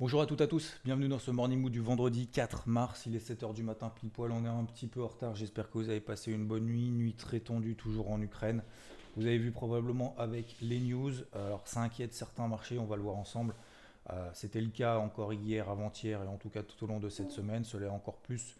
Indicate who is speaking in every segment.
Speaker 1: Bonjour à toutes et à tous, bienvenue dans ce Morning Mood du vendredi 4 mars, il est 7h du matin pile poil, on est un petit peu en retard, j'espère que vous avez passé une bonne nuit, nuit très tendue toujours en Ukraine. Vous avez vu probablement avec les news, alors ça inquiète certains marchés, on va le voir ensemble. Euh, C'était le cas encore hier, avant-hier et en tout cas tout au long de cette semaine, cela est encore plus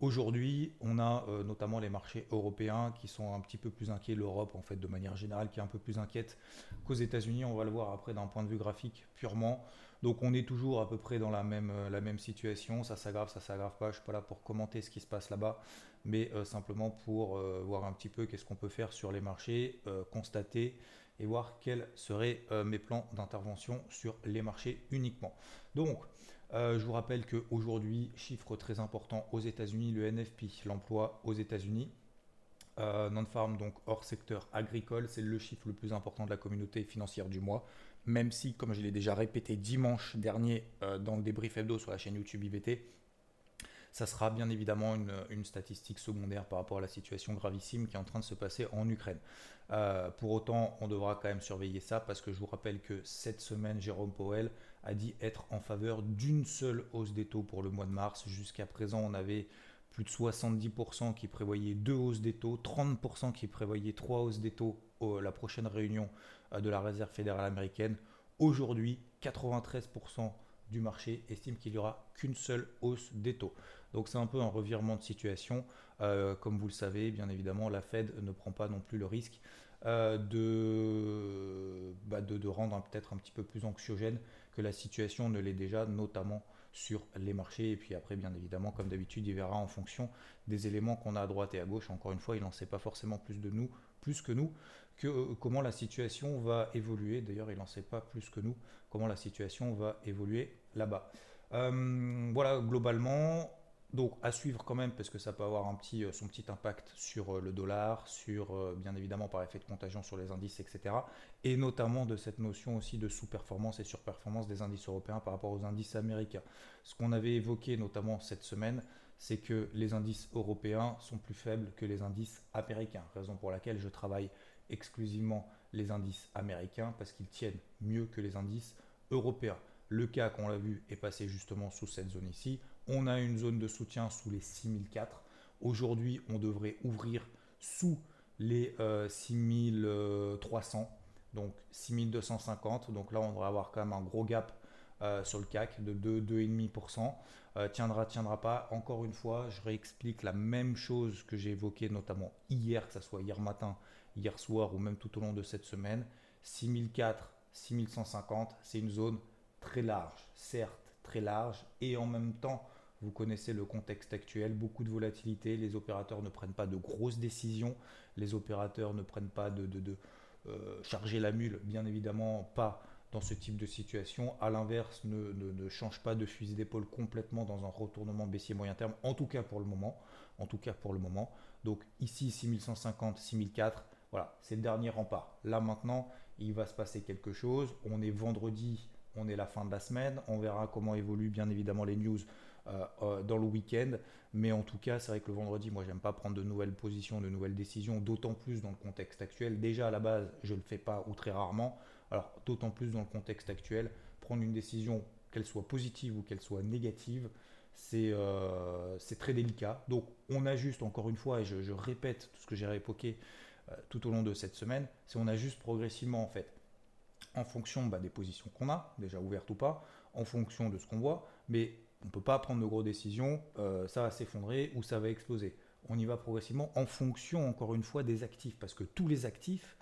Speaker 1: Aujourd'hui, on a euh, notamment les marchés européens qui sont un petit peu plus inquiets, l'Europe en fait de manière générale qui est un peu plus inquiète qu'aux États-Unis. On va le voir après d'un point de vue graphique purement. Donc on est toujours à peu près dans la même, euh, situation. Ça s'aggrave, ça s'aggrave pas. Je suis pas là pour commenter ce qui se passe là-bas, mais euh, simplement pour voir un petit peu qu'est-ce qu'on peut faire sur les marchés, constater et voir quels seraient mes plans d'intervention sur les marchés uniquement. Donc euh, je vous rappelle qu'aujourd'hui, chiffre très important aux États-Unis, le NFP, l'emploi aux États-Unis. Euh, Non-farm, donc hors secteur agricole, c'est le chiffre le plus important de la communauté financière du mois. Même si, comme je l'ai déjà répété dimanche dernier euh, dans le débrief hebdo sur la chaîne YouTube IVT, ça sera bien évidemment une, statistique secondaire par rapport à la situation gravissime qui est en train de se passer en Ukraine. Euh, pour autant, on devra quand même surveiller ça parce que je vous rappelle que cette semaine, Jérôme Powell a dit être en faveur d'une seule hausse des taux pour le mois de mars. Jusqu'à présent, on avait plus de 70% qui prévoyaient deux hausses des taux, 30% qui prévoyaient trois hausses des taux à la prochaine réunion euh, de la Réserve fédérale américaine. Aujourd'hui, 93% du marché estime qu'il n'y aura qu'une seule hausse des taux. Donc c'est un peu un revirement de situation. Euh, comme vous le savez, bien évidemment, la Fed ne prend pas non plus le risque euh, de, bah de, de, rendre peut-être un petit peu plus anxiogène que la situation ne l'est déjà, notamment sur les marchés. Et puis après, bien évidemment, comme d'habitude, il verra en fonction des éléments qu'on a à droite et à gauche. Encore une fois, il n'en sait pas forcément plus de nous, plus que nous, que euh, comment la situation va évoluer. D'ailleurs, il n'en sait pas plus que nous comment la situation va évoluer là-bas. Euh, voilà, globalement, donc à suivre quand même parce que ça peut avoir un petit, euh, son petit impact sur le dollar, sur bien évidemment par effet de contagion sur les indices, etc. Et notamment de cette notion aussi de sous-performance et surperformance des indices européens par rapport aux indices américains. Ce qu'on avait évoqué notamment cette semaine, c'est que les indices européens sont plus faibles que les indices américains, raison pour laquelle je travaille exclusivement les indices américains parce qu'ils tiennent mieux que les indices européens. Le cas qu'on l'a vu est passé justement sous cette zone ici. On a une zone de soutien sous les 6004. Aujourd'hui, on devrait ouvrir sous les euh, 6300, donc 6250. Donc là, on devrait avoir quand même un gros gap euh, sur le CAC de 2, 2,5%. Euh, tiendra, tiendra pas. Encore une fois, je réexplique la même chose que j'ai évoqué notamment hier, que ce soit hier matin, hier soir ou même tout au long de cette semaine. 6004, 6150, c'est une zone très large, certes très large, et en même temps, vous connaissez le contexte actuel, beaucoup de volatilité, les opérateurs ne prennent pas de grosses décisions, les opérateurs ne prennent pas de, de, de euh, charger la mule, bien évidemment pas dans ce type de situation. À l'inverse, ne, change pas de fusil d'épaule complètement dans un retournement baissier moyen terme, en tout cas pour le moment. En tout cas pour le moment. Donc ici 6150, 6004, voilà, c'est le dernier rempart. Là maintenant, il va se passer quelque chose. On est vendredi, on est la fin de la semaine. On verra comment évoluent bien évidemment les news euh, euh, dans le week-end. Mais en tout cas, c'est vrai que le vendredi, moi, j'aime pas prendre de nouvelles positions, de nouvelles décisions, d'autant plus dans le contexte actuel. Déjà à la base, je ne le fais pas ou très rarement. Alors, d'autant plus dans le contexte actuel, prendre une décision, qu'elle soit positive ou qu'elle soit négative, c'est euh, très délicat. Donc, on ajuste encore une fois, et je, répète tout ce que j'ai réévoqué euh, tout au long de cette semaine, c'est on ajuste progressivement en fait, en fonction bah, des positions qu'on a, déjà ouvertes ou pas, en fonction de ce qu'on voit, mais on ne peut pas prendre de grosses décisions, euh, ça va s'effondrer ou ça va exploser. On y va progressivement en fonction, encore une fois, des actifs, parce que tous les actifs,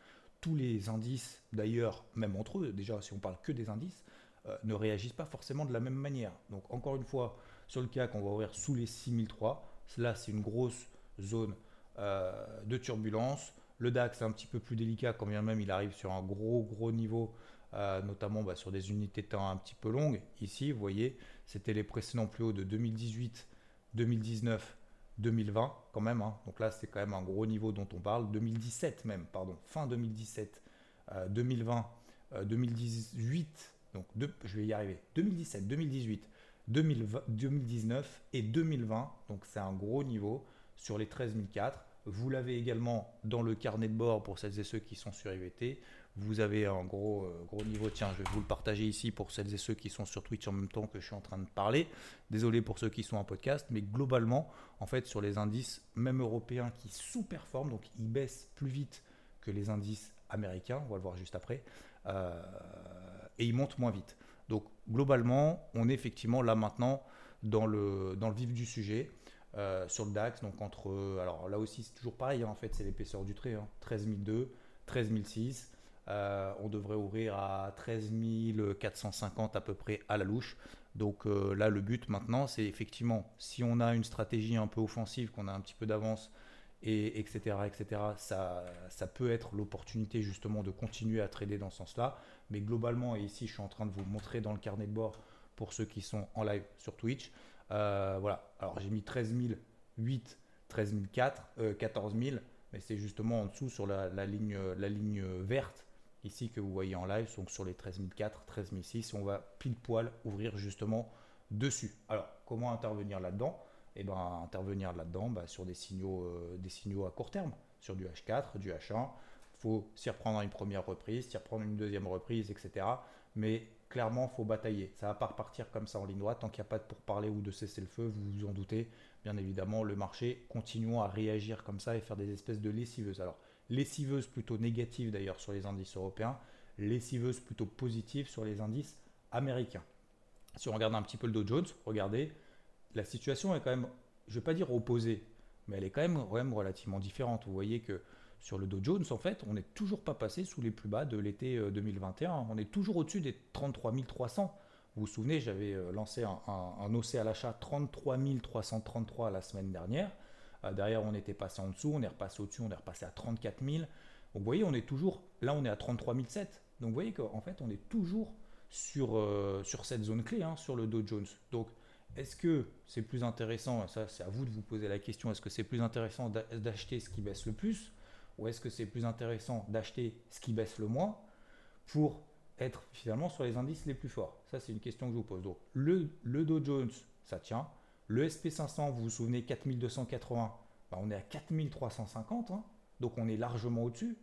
Speaker 1: tous les indices, d'ailleurs, même entre eux, déjà si on parle que des indices, euh, ne réagissent pas forcément de la même manière. Donc encore une fois, sur le cas qu'on va ouvrir sous les 6003, là c'est une grosse zone euh, de turbulence. Le DAX est un petit peu plus délicat quand bien même il arrive sur un gros gros niveau euh, notamment bah, sur des unités de temps un petit peu longues. Ici, vous voyez, c'était les précédents plus hauts de 2018, 2019, 2020 quand même. Hein. Donc là, c'est quand même un gros niveau dont on parle. 2017 même, pardon, fin 2017, 2020, 2018. Donc je vais y arriver. 2017, 2018, 2019 et 2020. Donc c'est un gros niveau sur les 13004. Vous l'avez également dans le carnet de bord pour celles et ceux qui sont sur IVT. Vous avez un gros, euh, gros niveau. Tiens, je vais vous le partager ici pour celles et ceux qui sont sur Twitch en même temps que je suis en train de parler. Désolé pour ceux qui sont en podcast, mais globalement, en fait, sur les indices, même européens qui sous-performent, donc ils baissent plus vite que les indices américains, on va le voir juste après, euh, et ils montent moins vite. Donc globalement, on est effectivement là maintenant dans le, dans le vif du sujet. Euh, sur le DAX, donc entre, alors là aussi c'est toujours pareil, hein, en fait c'est l'épaisseur du trait, hein, 13002, 13006, euh, on devrait ouvrir à 13 450 à peu près à la louche. Donc euh, là, le but maintenant, c'est effectivement, si on a une stratégie un peu offensive, qu'on a un petit peu d'avance, et etc., etc., ça, ça peut être l'opportunité justement de continuer à trader dans ce sens-là. Mais globalement, et ici, je suis en train de vous montrer dans le carnet de bord pour ceux qui sont en live sur Twitch. Euh, voilà, alors j'ai mis 13 008, 13 004, 14 000, mais c'est justement en dessous sur la, ligne, la ligne verte ici que vous voyez en live, donc sur les 13004, 13006, on va pile poil ouvrir justement dessus. Alors, comment intervenir là-dedans? Eh bien, intervenir là-dedans bah, sur des signaux, euh, des signaux à court terme, sur du H4, du H1. Il faut s'y reprendre une première reprise, s'y reprendre une deuxième reprise, etc. Mais clairement, faut batailler. Ça va pas repartir comme ça en ligne droite. Tant qu'il n'y a pas de pourparler ou de cesser le feu, vous vous en doutez, bien évidemment, le marché continuons à réagir comme ça et faire des espèces de lessiveuses. Alors, lessiveuse plutôt négative d'ailleurs sur les indices européens, lessiveuse plutôt positive sur les indices américains. Si on regarde un petit peu le Dow Jones, regardez, la situation est quand même, je ne vais pas dire opposée, mais elle est quand même, relativement différente. Vous voyez que sur le Dow Jones, en fait, on n'est toujours pas passé sous les plus bas de l'été 2021. Euh, on est toujours au-dessus des 33 300. Vous vous souvenez, j'avais euh, lancé un, un, OC à l'achat 33 333 la semaine dernière. Euh, derrière, on était passé en dessous, on est repassé au-dessus, on est repassé à 34 000. Donc, vous voyez, on est toujours, là, on est à 33 007. Donc, vous voyez qu'en fait, on est toujours sur, euh, cette zone clé, hein, sur le Dow Jones. Donc, est-ce que c'est plus intéressant, ça c'est à vous de vous poser la question, est-ce que c'est plus intéressant d'acheter ce qui baisse le plus ou est-ce que c'est plus intéressant d'acheter ce qui baisse le moins pour être finalement sur les indices les plus forts? Ça c'est une question que je vous pose. Donc le, le Dow Jones, ça tient, le SP500, vous vous souvenez, 4280, bah, on est à 4350, hein. donc on est largement au-dessus.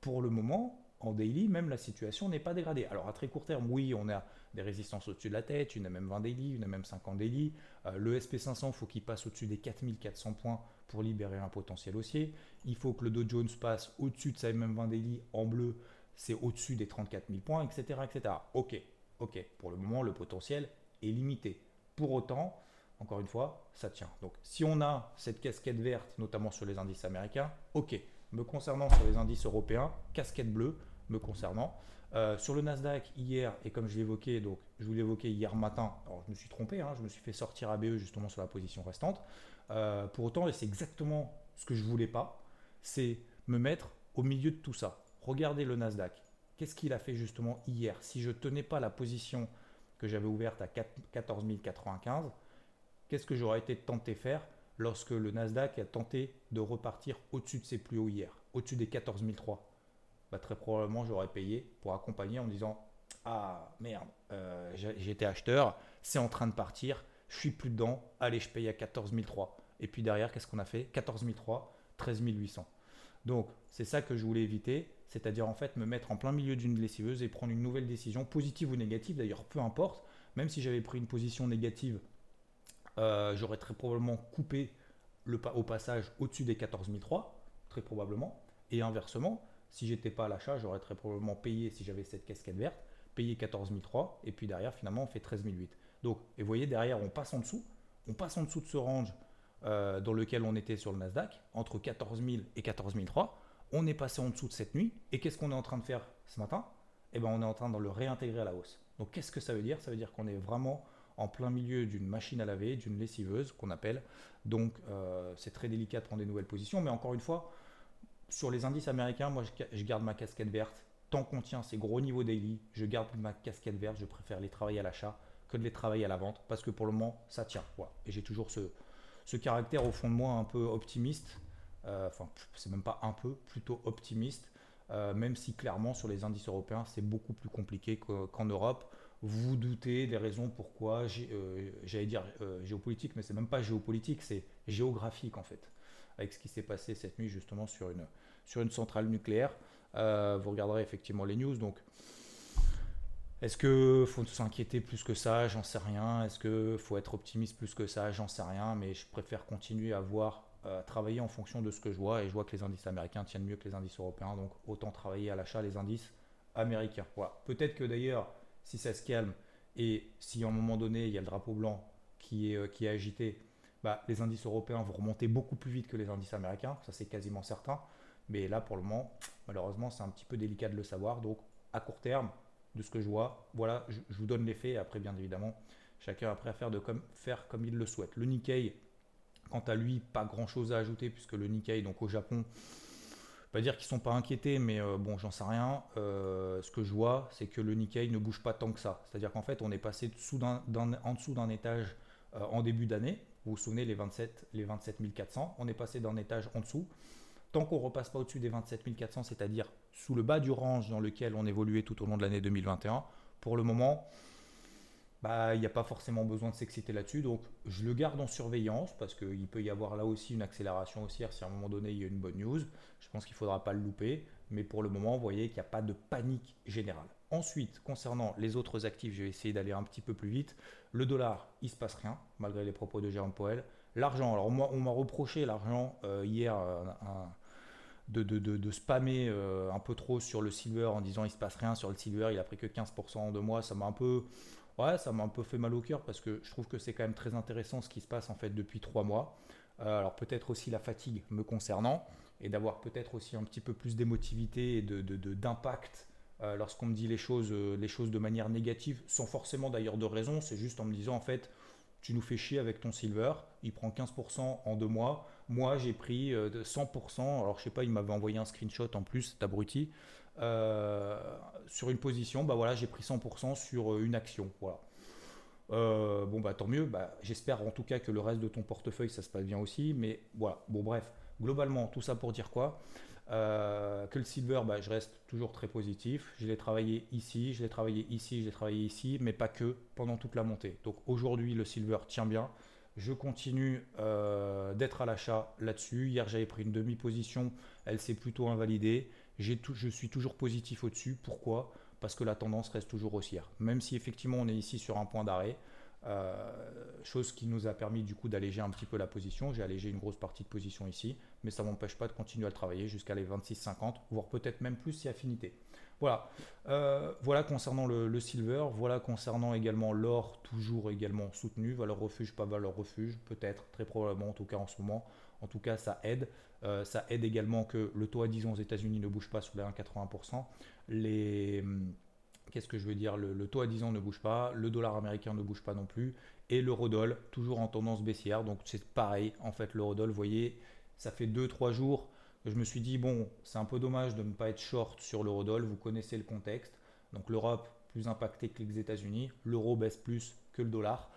Speaker 1: Pour le moment, en daily, même la situation n'est pas dégradée. Alors à très court terme, oui, on a des résistances au-dessus de la tête, une a même 20 daily, une a même 50 daily. Euh, le SP500, il faut qu'il passe au-dessus des 4400 points pour libérer un potentiel haussier. Il faut que le Dow Jones passe au-dessus de sa même 20 daily en bleu, c'est au-dessus des 34 000 points, etc., etc. Ok, ok. Pour le moment, le potentiel est limité. Pour autant, encore une fois, ça tient. Donc si on a cette casquette verte, notamment sur les indices américains, ok. Me concernant sur les indices européens, casquette bleue, me concernant. Euh, sur le Nasdaq hier, et comme je l'évoquais, donc je vous l'évoquais hier matin, alors je me suis trompé, hein, je me suis fait sortir ABE justement sur la position restante. Euh, pour autant, et c'est exactement ce que je voulais pas, c'est me mettre au milieu de tout ça. Regardez le Nasdaq. Qu'est-ce qu'il a fait justement hier? Si je tenais pas la position que j'avais ouverte à 14 095, qu'est-ce que j'aurais été tenté faire lorsque le Nasdaq a tenté de repartir au-dessus de ses plus hauts hier, au-dessus des 14 003 bah, Très probablement, j'aurais payé pour accompagner en disant Ah merde, euh, j'étais acheteur, c'est en train de partir, je suis plus dedans, allez, je paye à 14 003. Et puis derrière, qu'est-ce qu'on a fait? 14 003, 13 800. Donc, c'est ça que je voulais éviter, c'est-à-dire en fait me mettre en plein milieu d'une lessiveuse et prendre une nouvelle décision, positive ou négative, d'ailleurs, peu importe, même si j'avais pris une position négative euh, j'aurais très probablement coupé le, au passage au-dessus des 14 003, très probablement. Et inversement, si j'étais pas à l'achat, j'aurais très probablement payé, si j'avais cette casquette verte, payé 14 003, et puis derrière, finalement, on fait 13 008. Donc, et vous voyez, derrière, on passe en dessous, on passe en dessous de ce range euh, dans lequel on était sur le Nasdaq, entre 14 000 et 14 003. On est passé en dessous de cette nuit, et qu'est-ce qu'on est en train de faire ce matin? Eh bien, on est en train de le réintégrer à la hausse. Donc, qu'est-ce que ça veut dire? Ça veut dire qu'on est vraiment en plein milieu d'une machine à laver, d'une lessiveuse qu'on appelle. Donc euh, c'est très délicat de prendre des nouvelles positions. Mais encore une fois, sur les indices américains, moi je, garde ma casquette verte tant qu'on tient ces gros niveaux daily, je garde ma casquette verte, je préfère les travailler à l'achat que de les travailler à la vente parce que pour le moment, ça tient. Et j'ai toujours ce, caractère au fond de moi un peu optimiste. Euh, enfin, c'est même pas un peu, plutôt optimiste. Euh, même si clairement sur les indices européens, c'est beaucoup plus compliqué qu'en Europe. Vous doutez des raisons pourquoi, euh, j'allais dire géopolitique, mais c'est même pas géopolitique, c'est géographique en fait. Avec ce qui s'est passé cette nuit justement sur une, sur une centrale nucléaire. vous regarderez effectivement les news. Donc, est-ce qu'il faut s'inquiéter plus que ça? J'en sais rien. Est-ce qu'il faut être optimiste plus que ça? J'en sais rien. Mais je préfère continuer à voir, euh, travailler en fonction de ce que je vois. Et je vois que les indices américains tiennent mieux que les indices européens. Donc autant travailler à l'achat les indices américains. Peut-être que d'ailleurs, si ça se calme et si à un moment donné il y a le drapeau blanc qui est, euh, qui est agité, bah, les indices européens vont remonter beaucoup plus vite que les indices américains. Ça c'est quasiment certain. Mais là pour le moment, malheureusement, c'est un petit peu délicat de le savoir. Donc à court terme, de ce que je vois. Voilà, je, vous donne les faits. Après, bien évidemment, chacun après à faire, comme, faire comme il le souhaite. Le Nikkei, quant à lui, pas grand chose à ajouter puisque le Nikkei, donc au Japon, pas dire qu'ils sont pas inquiétés, mais euh, bon, j'en sais rien. Euh, ce que je vois, c'est que le Nikkei ne bouge pas tant que ça. C'est-à-dire qu'en fait, on est passé en dessous d'un étage euh, en début d'année. Vous vous souvenez, les 27, les 27 400. On est passé d'un étage en dessous tant qu'on repasse pas au-dessus des 27 400, c'est-à-dire sous le bas du range dans lequel on évoluait tout au long de l'année 2021, pour le moment, bah, il n'y a pas forcément besoin de s'exciter là-dessus. Donc, je le garde en surveillance parce qu'il peut y avoir là aussi une accélération haussière si à un moment donné il y a une bonne news. Je pense qu'il ne faudra pas le louper. Mais pour le moment, vous voyez qu'il n'y a pas de panique générale. Ensuite, concernant les autres actifs, je vais essayer d'aller un petit peu plus vite. Le dollar, il ne se passe rien, malgré les propos de Jérôme Powell. L'argent, alors on m'a reproché l'argent euh, hier, un, de, spammer euh, un peu trop sur le silver en disant il se passe rien sur le silver, il a pris que 15% en deux mois, ça m'a un peu ouais, ça m'a un peu fait mal au cœur parce que je trouve que c'est quand même très intéressant ce qui se passe en fait depuis trois mois. Euh, alors peut-être aussi la fatigue me concernant et d'avoir peut-être aussi un petit peu plus d'émotivité et de, d'impact euh, lorsqu'on me dit les choses, les choses de manière négative, sans forcément d'ailleurs de raison, c'est juste en me disant en fait tu nous fais chier avec ton silver, il prend 15% en deux mois, moi, j'ai pris 100%. Euh, alors, je sais pas, il m'avait envoyé un screenshot en plus, cet abruti. Euh, sur une position, bah j'ai pris 100% sur euh, une action. Voilà. bon, bah tant mieux. Bah, J'espère en tout cas que le reste de ton portefeuille, ça se passe bien aussi. Mais voilà, bon, bref, globalement, tout ça pour dire quoi? Que le silver, bah, je reste toujours très positif. Je l'ai travaillé ici, je l'ai travaillé ici, je l'ai travaillé ici, mais pas que pendant toute la montée. Donc aujourd'hui, le silver tient bien. Je continue euh, d'être à l'achat là-dessus. Hier, j'avais pris une demi-position. Elle s'est plutôt invalidée. Je suis toujours positif au-dessus. Pourquoi? Parce que la tendance reste toujours haussière. Même si effectivement on est ici sur un point d'arrêt, euh, chose qui nous a permis du coup d'alléger un petit peu la position. J'ai allégé une grosse partie de position ici, mais ça ne m'empêche pas de continuer à le travailler jusqu'à les 26,50, voire peut-être même plus si affinité. Voilà. Euh, voilà concernant le, silver. Voilà concernant également l'or, toujours également soutenu. Valeur refuge, pas valeur refuge, peut-être, très probablement, en tout cas en ce moment. En tout cas, ça aide. Euh, ça aide également que le taux à 10 ans aux États-Unis ne bouge pas sous les 1,80%. Les. Hum, qu'est-ce que je veux dire? Le, taux à 10 ans ne bouge pas, le dollar américain ne bouge pas non plus, et l'eurodoll toujours en tendance baissière. Donc c'est pareil, en fait, l'eurodoll, vous voyez, ça fait 2-3 jours je me suis dit, bon, c'est un peu dommage de ne pas être short sur l'eurodoll, vous connaissez le contexte. Donc l'Europe plus impactée que les États-Unis, l'euro baisse plus que le dollar.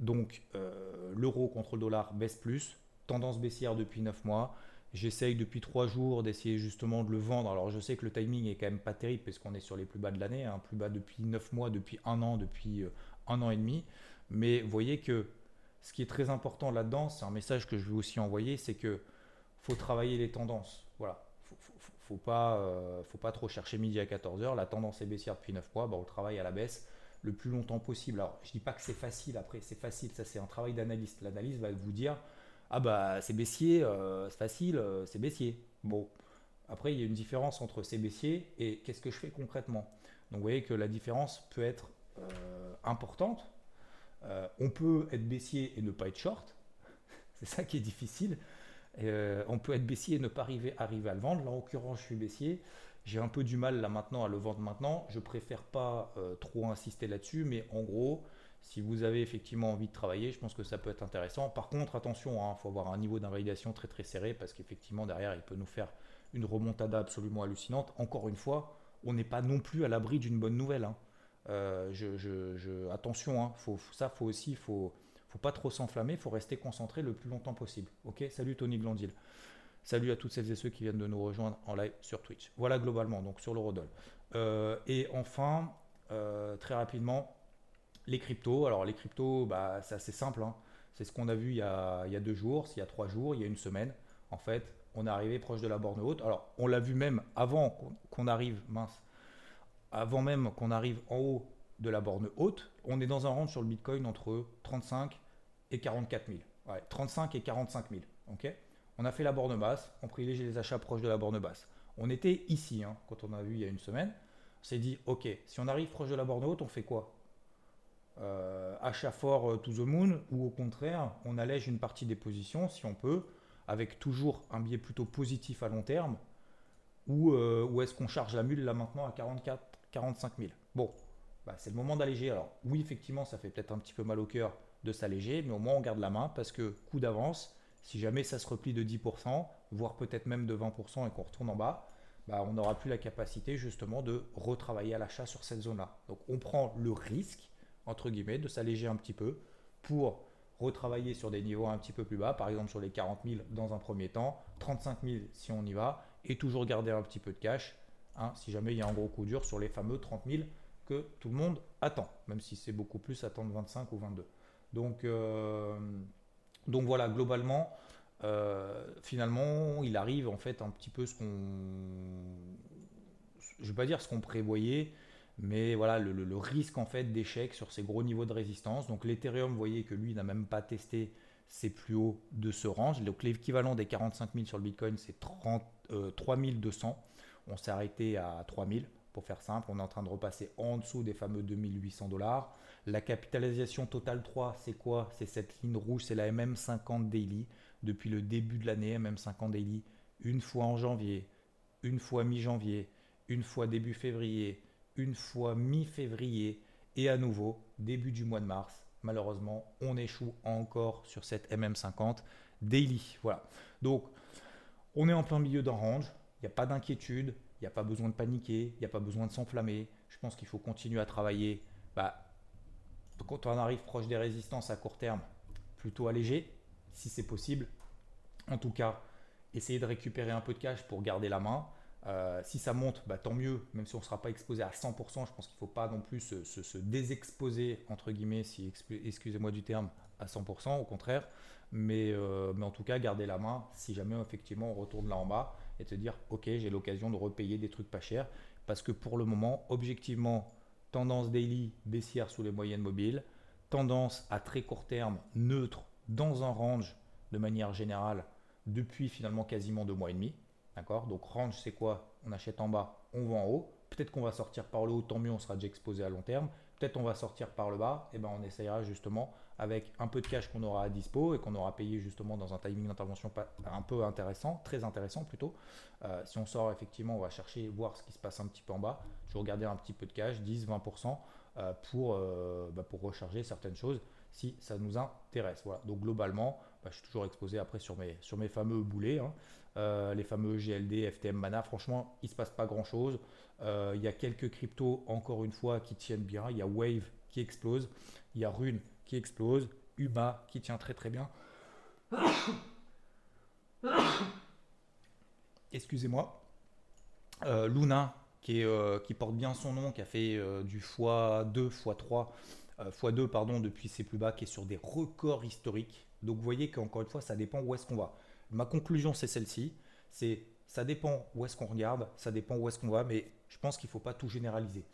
Speaker 1: Donc euh, l'euro contre le dollar baisse plus, tendance baissière depuis 9 mois. J'essaye depuis 3 jours d'essayer justement de le vendre. Alors je sais que le timing est quand même pas terrible parce qu'on est sur les plus bas de l'année, hein, plus bas depuis 9 mois, depuis un an, depuis euh, un an et demi. Mais vous voyez que ce qui est très important là-dedans, c'est un message que je veux aussi envoyer, c'est que faut travailler les tendances. Voilà. Faut, pas, euh, faut pas trop chercher midi à 14h. La tendance est baissière depuis 9 mois. Bah, on travaille à la baisse le plus longtemps possible. Alors, je dis pas que c'est facile après, c'est facile. Ça, c'est un travail d'analyste. L'analyste va vous dire Ah, bah, c'est baissier, euh, c'est facile, euh, c'est baissier. Bon. Après, il y a une différence entre c'est baissier et qu'est-ce que je fais concrètement? Donc, vous voyez que la différence peut être importante. on peut être baissier et ne pas être short. c'est ça qui est difficile. Euh, on peut être baissier et ne pas arriver, arriver à le vendre. Là, en l'occurrence, je suis baissier. J'ai un peu du mal là maintenant à le vendre maintenant. Je préfère pas euh, trop insister là-dessus, mais en gros, si vous avez effectivement envie de travailler, je pense que ça peut être intéressant. Par contre, attention, il hein, faut avoir un niveau d'invalidation très très serré parce qu'effectivement derrière, il peut nous faire une remontada absolument hallucinante. Encore une fois, on n'est pas non plus à l'abri d'une bonne nouvelle. Hein. je, attention, hein, faut, ça faut aussi, faut, faut pas trop s'enflammer, faut rester concentré le plus longtemps possible. Ok, salut Tony Glandil. Salut à toutes celles et ceux qui viennent de nous rejoindre en live sur Twitch. Voilà globalement, donc sur l'eurodoll. Euh, et enfin, euh, très rapidement, les cryptos. Alors les cryptos, bah, c'est assez simple. Hein. C'est ce qu'on a vu il y a, deux jours, il y a trois jours, il y a une semaine. En fait, on est arrivé proche de la borne haute. Alors on l'a vu même avant qu'on arrive, mince, avant même qu'on arrive en haut de la borne haute. On est dans un range sur le Bitcoin entre 35 et 44 000. 35 et 45 000. ok? On a fait la borne basse, on privilégie les achats proches de la borne basse. On était ici, hein, quand on a vu il y a une semaine. On s'est dit, ok, si on arrive proche de la borne haute, on fait quoi? Achat fort euh, to the moon, ou au contraire, on allège une partie des positions, si on peut, avec toujours un biais plutôt positif à long terme, ou, euh, est-ce qu'on charge la mule là maintenant à 44, 45 000 Bon, bah, c'est le moment d'alléger. Alors oui, effectivement, ça fait peut-être un petit peu mal au cœur de s'alléger, mais au moins on garde la main parce que coup d'avance, si jamais ça se replie de 10%, voire peut-être même de 20% et qu'on retourne en bas, bah, on n'aura plus la capacité justement de retravailler à l'achat sur cette zone-là. Donc on prend le risque, entre guillemets, de s'alléger un petit peu pour retravailler sur des niveaux un petit peu plus bas, par exemple sur les 40 000 dans un premier temps, 35 000 si on y va, et toujours garder un petit peu de cash, hein, si jamais il y a un gros coup dur sur les fameux 30 000 que tout le monde attend, même si c'est beaucoup plus attendre 25 ou 22. Donc, euh, donc voilà, globalement, euh, finalement, il arrive en fait un petit peu ce qu'on. Je vais pas dire ce qu'on prévoyait, mais voilà, le, risque en fait d'échec sur ces gros niveaux de résistance. Donc l'Ethereum, vous voyez que lui n'a même pas testé ses plus hauts de ce range. Donc l'équivalent des 45 000 sur le Bitcoin, c'est 3200. Euh, On s'est arrêté à 3000 pour faire simple. On est en train de repasser en dessous des fameux 2800 dollars. La capitalisation totale 3, c'est quoi? C'est cette ligne rouge, c'est la MM50 Daily. Depuis le début de l'année, MM50 Daily, une fois en janvier, une fois mi-janvier, une fois début février, une fois mi-février et à nouveau début du mois de mars. Malheureusement, on échoue encore sur cette MM50 Daily. Voilà. Donc, on est en plein milieu d'un range. Il n'y a pas d'inquiétude, il n'y a pas besoin de paniquer, il n'y a pas besoin de s'enflammer. Je pense qu'il faut continuer à travailler bah, quand on arrive proche des résistances à court terme, plutôt allégé, si c'est possible. En tout cas, essayer de récupérer un peu de cash pour garder la main. Euh, si ça monte, bah, tant mieux, même si on ne sera pas exposé à 100%, je pense qu'il ne faut pas non plus se, désexposer, entre guillemets, si excusez-moi du terme, à 100%, au contraire. Mais, euh, mais en tout cas, garder la main si jamais effectivement on retourne là en bas et te dire, ok, j'ai l'occasion de repayer des trucs pas chers. Parce que pour le moment, objectivement, tendance daily baissière sous les moyennes mobiles, tendance à très court terme neutre dans un range de manière générale depuis finalement quasiment deux mois et demi. D'accord? Donc range c'est quoi? On achète en bas, on vend en haut. Peut-être qu'on va sortir par le haut, tant mieux, on sera déjà exposé à long terme. Peut-être on va sortir par le bas, et ben on essayera justement avec un peu de cash qu'on aura à dispo et qu'on aura payé justement dans un timing d'intervention un peu intéressant, très intéressant plutôt. Euh, si on sort effectivement, on va chercher voir ce qui se passe un petit peu en bas. Je vais regarder un petit peu de cash, 10-20% euh, pour, euh, bah, pour recharger certaines choses si ça nous intéresse. Voilà. Donc globalement, bah, je suis toujours exposé après sur mes, sur mes fameux boulets, hein. les fameux GLD, FTM, Mana. Franchement, il ne se passe pas grand chose. Il y a quelques cryptos, encore une fois, qui tiennent bien. Il y a Wave qui explose. Il y a Rune qui explose. Uba qui tient très très bien. Excusez-moi. Euh, Luna qui, euh, qui, porte bien son nom, qui a fait euh, du x2, x3, x2 pardon, depuis ses plus bas, qui est sur des records historiques. Donc vous voyez qu'encore une fois, ça dépend où est-ce qu'on va. Ma conclusion, c'est celle-ci. C'est ça dépend où est-ce qu'on regarde, ça dépend où est-ce qu'on va, mais je pense qu'il ne faut pas tout généraliser.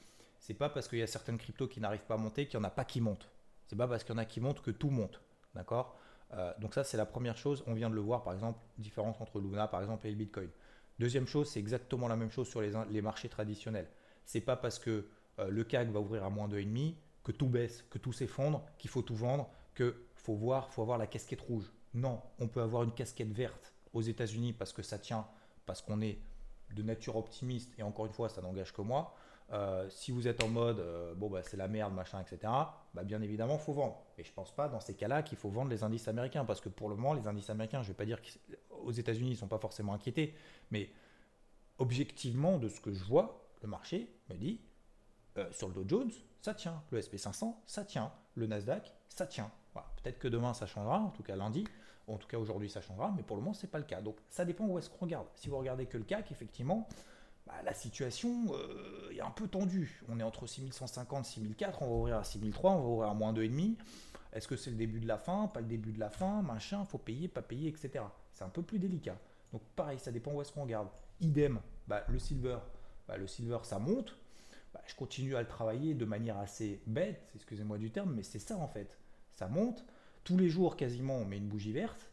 Speaker 1: C'est pas parce qu'il y a certaines cryptos qui n'arrivent pas à monter qu'il n'y en a pas qui montent. C'est pas parce qu'il y en a qui montent que tout monte. D'accord? Euh, Donc ça, c'est la première chose. On vient de le voir, par exemple, différence entre Luna, par exemple, et le Bitcoin. Deuxième chose, c'est exactement la même chose sur les, marchés traditionnels. C'est pas parce que euh, le CAC va ouvrir à moins 2,5 que tout baisse, que tout s'effondre, qu'il faut tout vendre, que faut faut avoir la casquette rouge. Non, on peut avoir une casquette verte aux États-Unis parce que ça tient, parce qu'on est de nature optimiste, et encore une fois, ça n'engage que moi. Euh, si vous êtes en mode euh, bon bah c'est la merde machin etc bah bien évidemment faut vendre et je pense pas dans ces cas-là qu'il faut vendre les indices américains parce que pour le moment les indices américains je vais pas dire qu'aux États-Unis ils sont pas forcément inquiétés mais objectivement de ce que je vois le marché me dit, euh, sur le Dow Jones, ça tient. Le SP500, ça tient. Le Nasdaq, ça tient. Peut-être que demain, ça changera, en tout cas lundi. En tout cas, aujourd'hui, ça changera, mais pour le moment, ce n'est pas le cas. Donc, ça dépend où est-ce qu'on regarde. Si vous regardez que le CAC, effectivement, bah, la situation euh, est un peu tendue. On est entre 6150 6004, on va ouvrir à 6003, on va ouvrir à moins 2,5. Est-ce que c'est le début de la fin, pas le début de la fin, machin, faut payer, pas payer, etc. C'est un peu plus délicat. Donc pareil, ça dépend où est-ce qu'on regarde. Idem, bah, le silver, bah, le silver ça monte. je continue à le travailler de manière assez bête, excusez-moi du terme, mais c'est ça en fait. Ça monte. Tous les jours quasiment on met une bougie verte.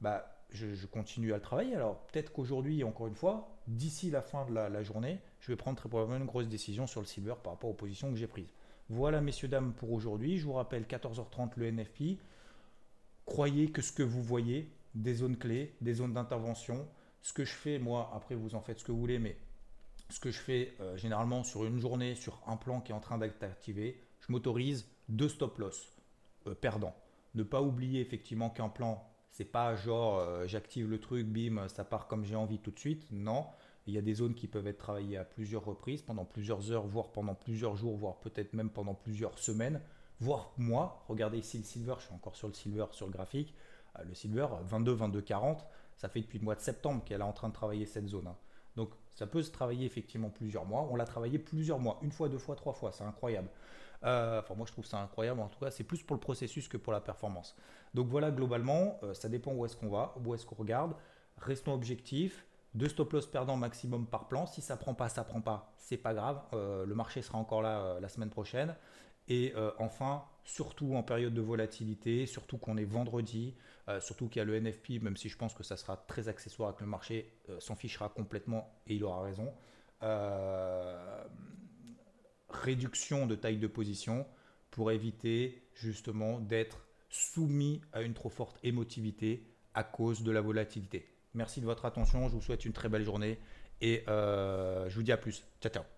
Speaker 1: Bah, je, continue à le travailler. Alors peut-être qu'aujourd'hui, encore une fois, d'ici la fin de la, journée, je vais prendre très probablement une grosse décision sur le silver par rapport aux positions que j'ai prises. Voilà, messieurs, dames, pour aujourd'hui. Je vous rappelle, 14h30, le NFP. Croyez que ce que vous voyez, des zones clés, des zones d'intervention, ce que je fais, moi, après vous en faites ce que vous voulez, mais ce que je fais euh, généralement sur une journée, sur un plan qui est en train d'être activé, je m'autorise deux stop loss euh, perdants. Ne pas oublier effectivement qu'un plan c'est pas genre euh, j'active le truc, bim, ça part comme j'ai envie tout de suite. Non, il y a des zones qui peuvent être travaillées à plusieurs reprises, pendant plusieurs heures, voire pendant plusieurs jours, voire peut-être même pendant plusieurs semaines, voire mois. Regardez ici le silver, je suis encore sur le silver sur le graphique. Euh, le silver, 22, 22, 40, ça fait depuis le mois de septembre qu'elle est en train de travailler cette zone. Hein. Donc ça peut se travailler effectivement plusieurs mois. On l'a travaillé plusieurs mois, une fois, deux fois, trois fois, c'est incroyable. Euh, enfin, moi, je trouve ça incroyable. En tout cas, c'est plus pour le processus que pour la performance. Donc voilà, globalement, euh, ça dépend où est-ce qu'on va, où est-ce qu'on regarde. Restons objectifs. Deux stop loss perdants maximum par plan. Si ça prend pas, ça prend pas, c'est pas grave. Euh, le marché sera encore là la semaine prochaine. Et enfin, surtout en période de volatilité, surtout qu'on est vendredi, surtout qu'il y a le NFP, même si je pense que ça sera très accessoire avec le marché, s'en fichera complètement et il aura raison réduction de taille de position pour éviter justement d'être soumis à une trop forte émotivité à cause de la volatilité. Merci de votre attention, je vous souhaite une très belle journée et euh, je vous dis à plus. Ciao ciao.